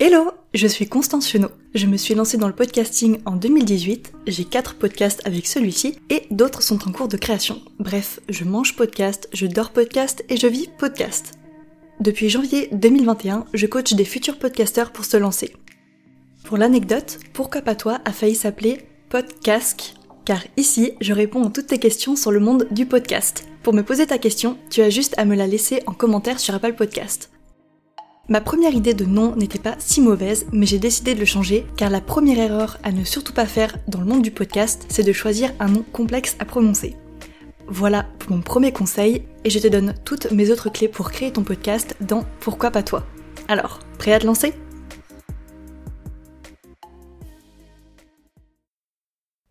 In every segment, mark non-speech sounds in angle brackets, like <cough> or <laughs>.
Hello, je suis Constance Chenot. Je me suis lancée dans le podcasting en 2018, j'ai 4 podcasts avec celui-ci et d'autres sont en cours de création. Bref, je mange podcast, je dors podcast et je vis podcast. Depuis janvier 2021, je coach des futurs podcasteurs pour se lancer. Pour l'anecdote, Pourquoi pas toi a failli s'appeler Podcast car ici, je réponds à toutes tes questions sur le monde du podcast. Pour me poser ta question, tu as juste à me la laisser en commentaire sur Apple Podcast. Ma première idée de nom n'était pas si mauvaise, mais j'ai décidé de le changer car la première erreur à ne surtout pas faire dans le monde du podcast, c'est de choisir un nom complexe à prononcer. Voilà pour mon premier conseil et je te donne toutes mes autres clés pour créer ton podcast dans Pourquoi pas toi. Alors, prêt à te lancer?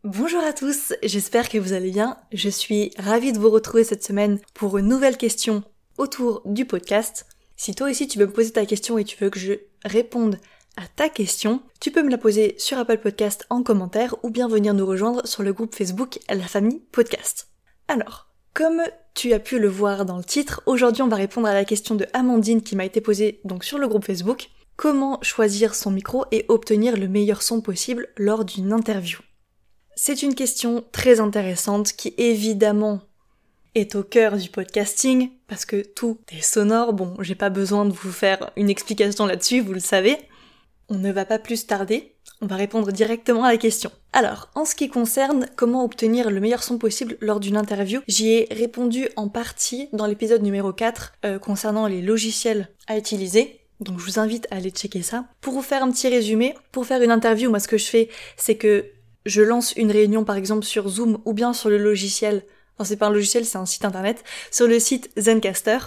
Bonjour à tous, j'espère que vous allez bien. Je suis ravie de vous retrouver cette semaine pour une nouvelle question autour du podcast. Si toi aussi tu veux me poser ta question et tu veux que je réponde à ta question, tu peux me la poser sur Apple Podcast en commentaire ou bien venir nous rejoindre sur le groupe Facebook La Famille Podcast. Alors, comme tu as pu le voir dans le titre, aujourd'hui on va répondre à la question de Amandine qui m'a été posée donc sur le groupe Facebook. Comment choisir son micro et obtenir le meilleur son possible lors d'une interview? C'est une question très intéressante qui évidemment est au cœur du podcasting, parce que tout est sonore, bon, j'ai pas besoin de vous faire une explication là-dessus, vous le savez. On ne va pas plus tarder, on va répondre directement à la question. Alors, en ce qui concerne comment obtenir le meilleur son possible lors d'une interview, j'y ai répondu en partie dans l'épisode numéro 4 euh, concernant les logiciels à utiliser. Donc je vous invite à aller checker ça. Pour vous faire un petit résumé, pour faire une interview, moi ce que je fais, c'est que je lance une réunion par exemple sur Zoom ou bien sur le logiciel Enfin, c'est pas un logiciel, c'est un site internet, sur le site Zencaster.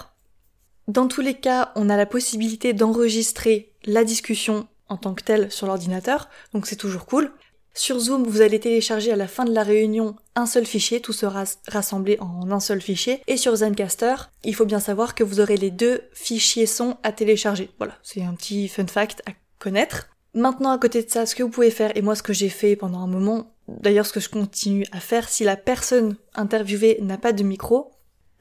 Dans tous les cas, on a la possibilité d'enregistrer la discussion en tant que telle sur l'ordinateur, donc c'est toujours cool. Sur Zoom, vous allez télécharger à la fin de la réunion un seul fichier, tout sera rassemblé en un seul fichier. Et sur Zencaster, il faut bien savoir que vous aurez les deux fichiers son à télécharger. Voilà, c'est un petit fun fact à connaître. Maintenant, à côté de ça, ce que vous pouvez faire, et moi ce que j'ai fait pendant un moment, d'ailleurs ce que je continue à faire, si la personne interviewée n'a pas de micro,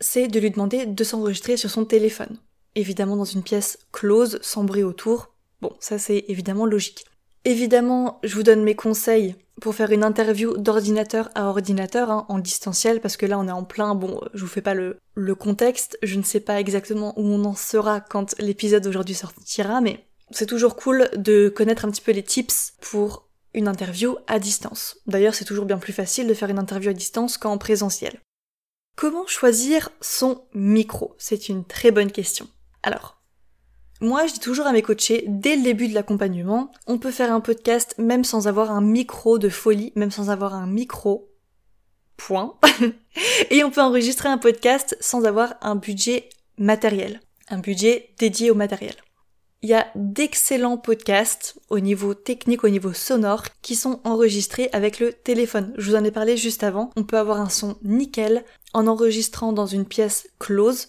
c'est de lui demander de s'enregistrer sur son téléphone. Évidemment dans une pièce close, sans bruit autour. Bon, ça c'est évidemment logique. Évidemment, je vous donne mes conseils pour faire une interview d'ordinateur à ordinateur, hein, en distanciel, parce que là on est en plein, bon, je vous fais pas le, le contexte, je ne sais pas exactement où on en sera quand l'épisode d'aujourd'hui sortira, mais c'est toujours cool de connaître un petit peu les tips pour une interview à distance. D'ailleurs, c'est toujours bien plus facile de faire une interview à distance qu'en présentiel. Comment choisir son micro? C'est une très bonne question. Alors, moi, je dis toujours à mes coachés, dès le début de l'accompagnement, on peut faire un podcast même sans avoir un micro de folie, même sans avoir un micro. Point. <laughs> Et on peut enregistrer un podcast sans avoir un budget matériel. Un budget dédié au matériel. Il y a d'excellents podcasts au niveau technique, au niveau sonore, qui sont enregistrés avec le téléphone. Je vous en ai parlé juste avant. On peut avoir un son nickel en enregistrant dans une pièce close,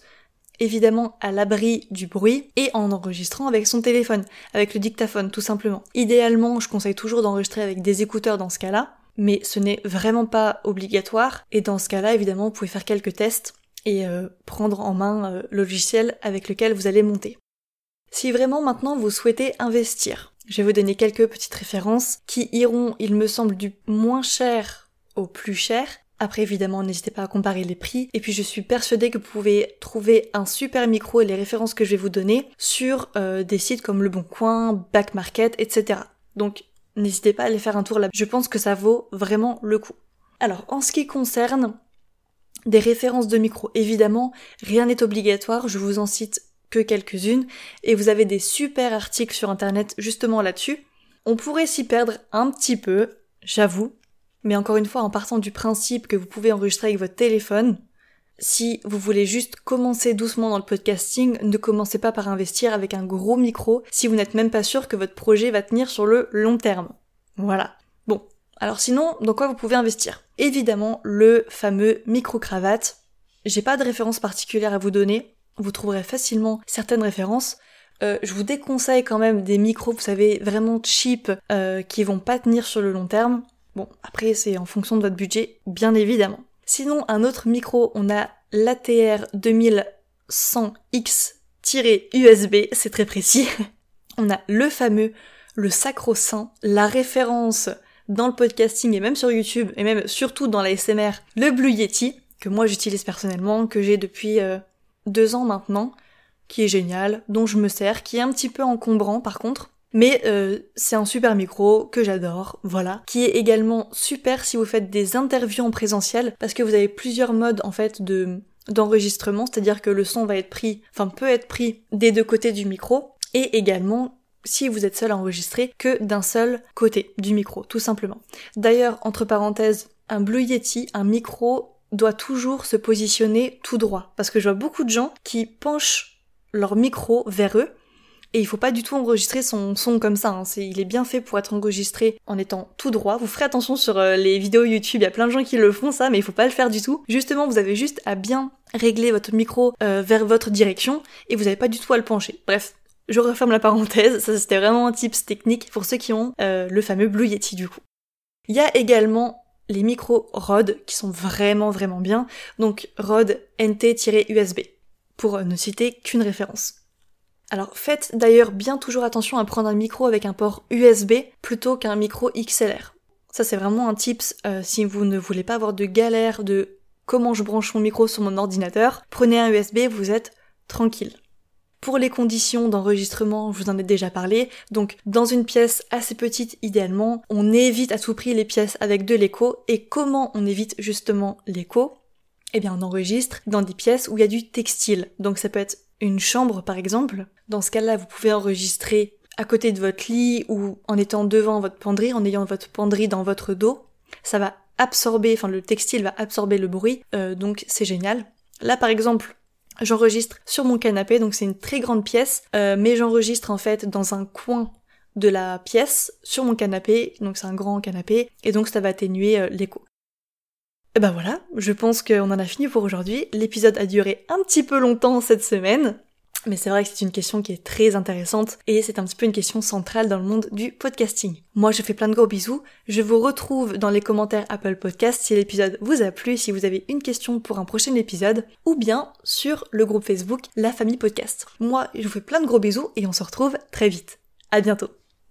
évidemment à l'abri du bruit, et en enregistrant avec son téléphone, avec le dictaphone tout simplement. Idéalement, je conseille toujours d'enregistrer avec des écouteurs dans ce cas-là, mais ce n'est vraiment pas obligatoire, et dans ce cas-là, évidemment, vous pouvez faire quelques tests et euh, prendre en main euh, le logiciel avec lequel vous allez monter. Si vraiment maintenant vous souhaitez investir, je vais vous donner quelques petites références qui iront, il me semble, du moins cher au plus cher. Après, évidemment, n'hésitez pas à comparer les prix. Et puis, je suis persuadée que vous pouvez trouver un super micro et les références que je vais vous donner sur euh, des sites comme Le Bon Coin, Back Market, etc. Donc, n'hésitez pas à aller faire un tour là. Je pense que ça vaut vraiment le coup. Alors, en ce qui concerne des références de micro, évidemment, rien n'est obligatoire. Je vous en cite que quelques-unes, et vous avez des super articles sur internet justement là-dessus. On pourrait s'y perdre un petit peu, j'avoue, mais encore une fois en partant du principe que vous pouvez enregistrer avec votre téléphone, si vous voulez juste commencer doucement dans le podcasting, ne commencez pas par investir avec un gros micro si vous n'êtes même pas sûr que votre projet va tenir sur le long terme. Voilà. Bon. Alors sinon, dans quoi vous pouvez investir? Évidemment, le fameux micro-cravate. J'ai pas de référence particulière à vous donner vous trouverez facilement certaines références. Euh, je vous déconseille quand même des micros, vous savez, vraiment cheap, euh, qui vont pas tenir sur le long terme. Bon, après c'est en fonction de votre budget, bien évidemment. Sinon, un autre micro, on a l'ATR 2100X-USB, c'est très précis. <laughs> on a le fameux, le sacro-saint, la référence dans le podcasting et même sur YouTube et même surtout dans la SMR, le Blue Yeti, que moi j'utilise personnellement, que j'ai depuis euh, deux ans maintenant, qui est génial, dont je me sers, qui est un petit peu encombrant par contre, mais euh, c'est un super micro que j'adore, voilà, qui est également super si vous faites des interviews en présentiel, parce que vous avez plusieurs modes en fait de d'enregistrement, c'est-à-dire que le son va être pris, enfin peut être pris des deux côtés du micro, et également si vous êtes seul à enregistrer que d'un seul côté du micro, tout simplement. D'ailleurs, entre parenthèses, un Blue Yeti, un micro doit toujours se positionner tout droit, parce que je vois beaucoup de gens qui penchent leur micro vers eux, et il faut pas du tout enregistrer son son comme ça. Hein. il est bien fait pour être enregistré en étant tout droit. Vous ferez attention sur euh, les vidéos YouTube, il y a plein de gens qui le font ça, mais il faut pas le faire du tout. Justement, vous avez juste à bien régler votre micro euh, vers votre direction et vous n'avez pas du tout à le pencher. Bref, je referme la parenthèse. Ça, c'était vraiment un tips technique pour ceux qui ont euh, le fameux Blue Yeti du coup. Il y a également les micros Rode qui sont vraiment vraiment bien. Donc Rode NT-USB pour ne citer qu'une référence. Alors faites d'ailleurs bien toujours attention à prendre un micro avec un port USB plutôt qu'un micro XLR. Ça c'est vraiment un tips euh, si vous ne voulez pas avoir de galère de comment je branche mon micro sur mon ordinateur. Prenez un USB, vous êtes tranquille. Pour les conditions d'enregistrement, je vous en ai déjà parlé. Donc, dans une pièce assez petite, idéalement, on évite à tout prix les pièces avec de l'écho. Et comment on évite justement l'écho? Eh bien, on enregistre dans des pièces où il y a du textile. Donc, ça peut être une chambre, par exemple. Dans ce cas-là, vous pouvez enregistrer à côté de votre lit ou en étant devant votre penderie, en ayant votre penderie dans votre dos. Ça va absorber, enfin le textile va absorber le bruit, euh, donc c'est génial. Là par exemple, j'enregistre sur mon canapé, donc c'est une très grande pièce, euh, mais j'enregistre en fait dans un coin de la pièce sur mon canapé, donc c'est un grand canapé, et donc ça va atténuer euh, l'écho. Et ben voilà, je pense qu'on en a fini pour aujourd'hui. L'épisode a duré un petit peu longtemps cette semaine. Mais c'est vrai que c'est une question qui est très intéressante et c'est un petit peu une question centrale dans le monde du podcasting. Moi je fais plein de gros bisous, je vous retrouve dans les commentaires Apple Podcast si l'épisode vous a plu, si vous avez une question pour un prochain épisode, ou bien sur le groupe Facebook La Famille Podcast. Moi je vous fais plein de gros bisous et on se retrouve très vite. À bientôt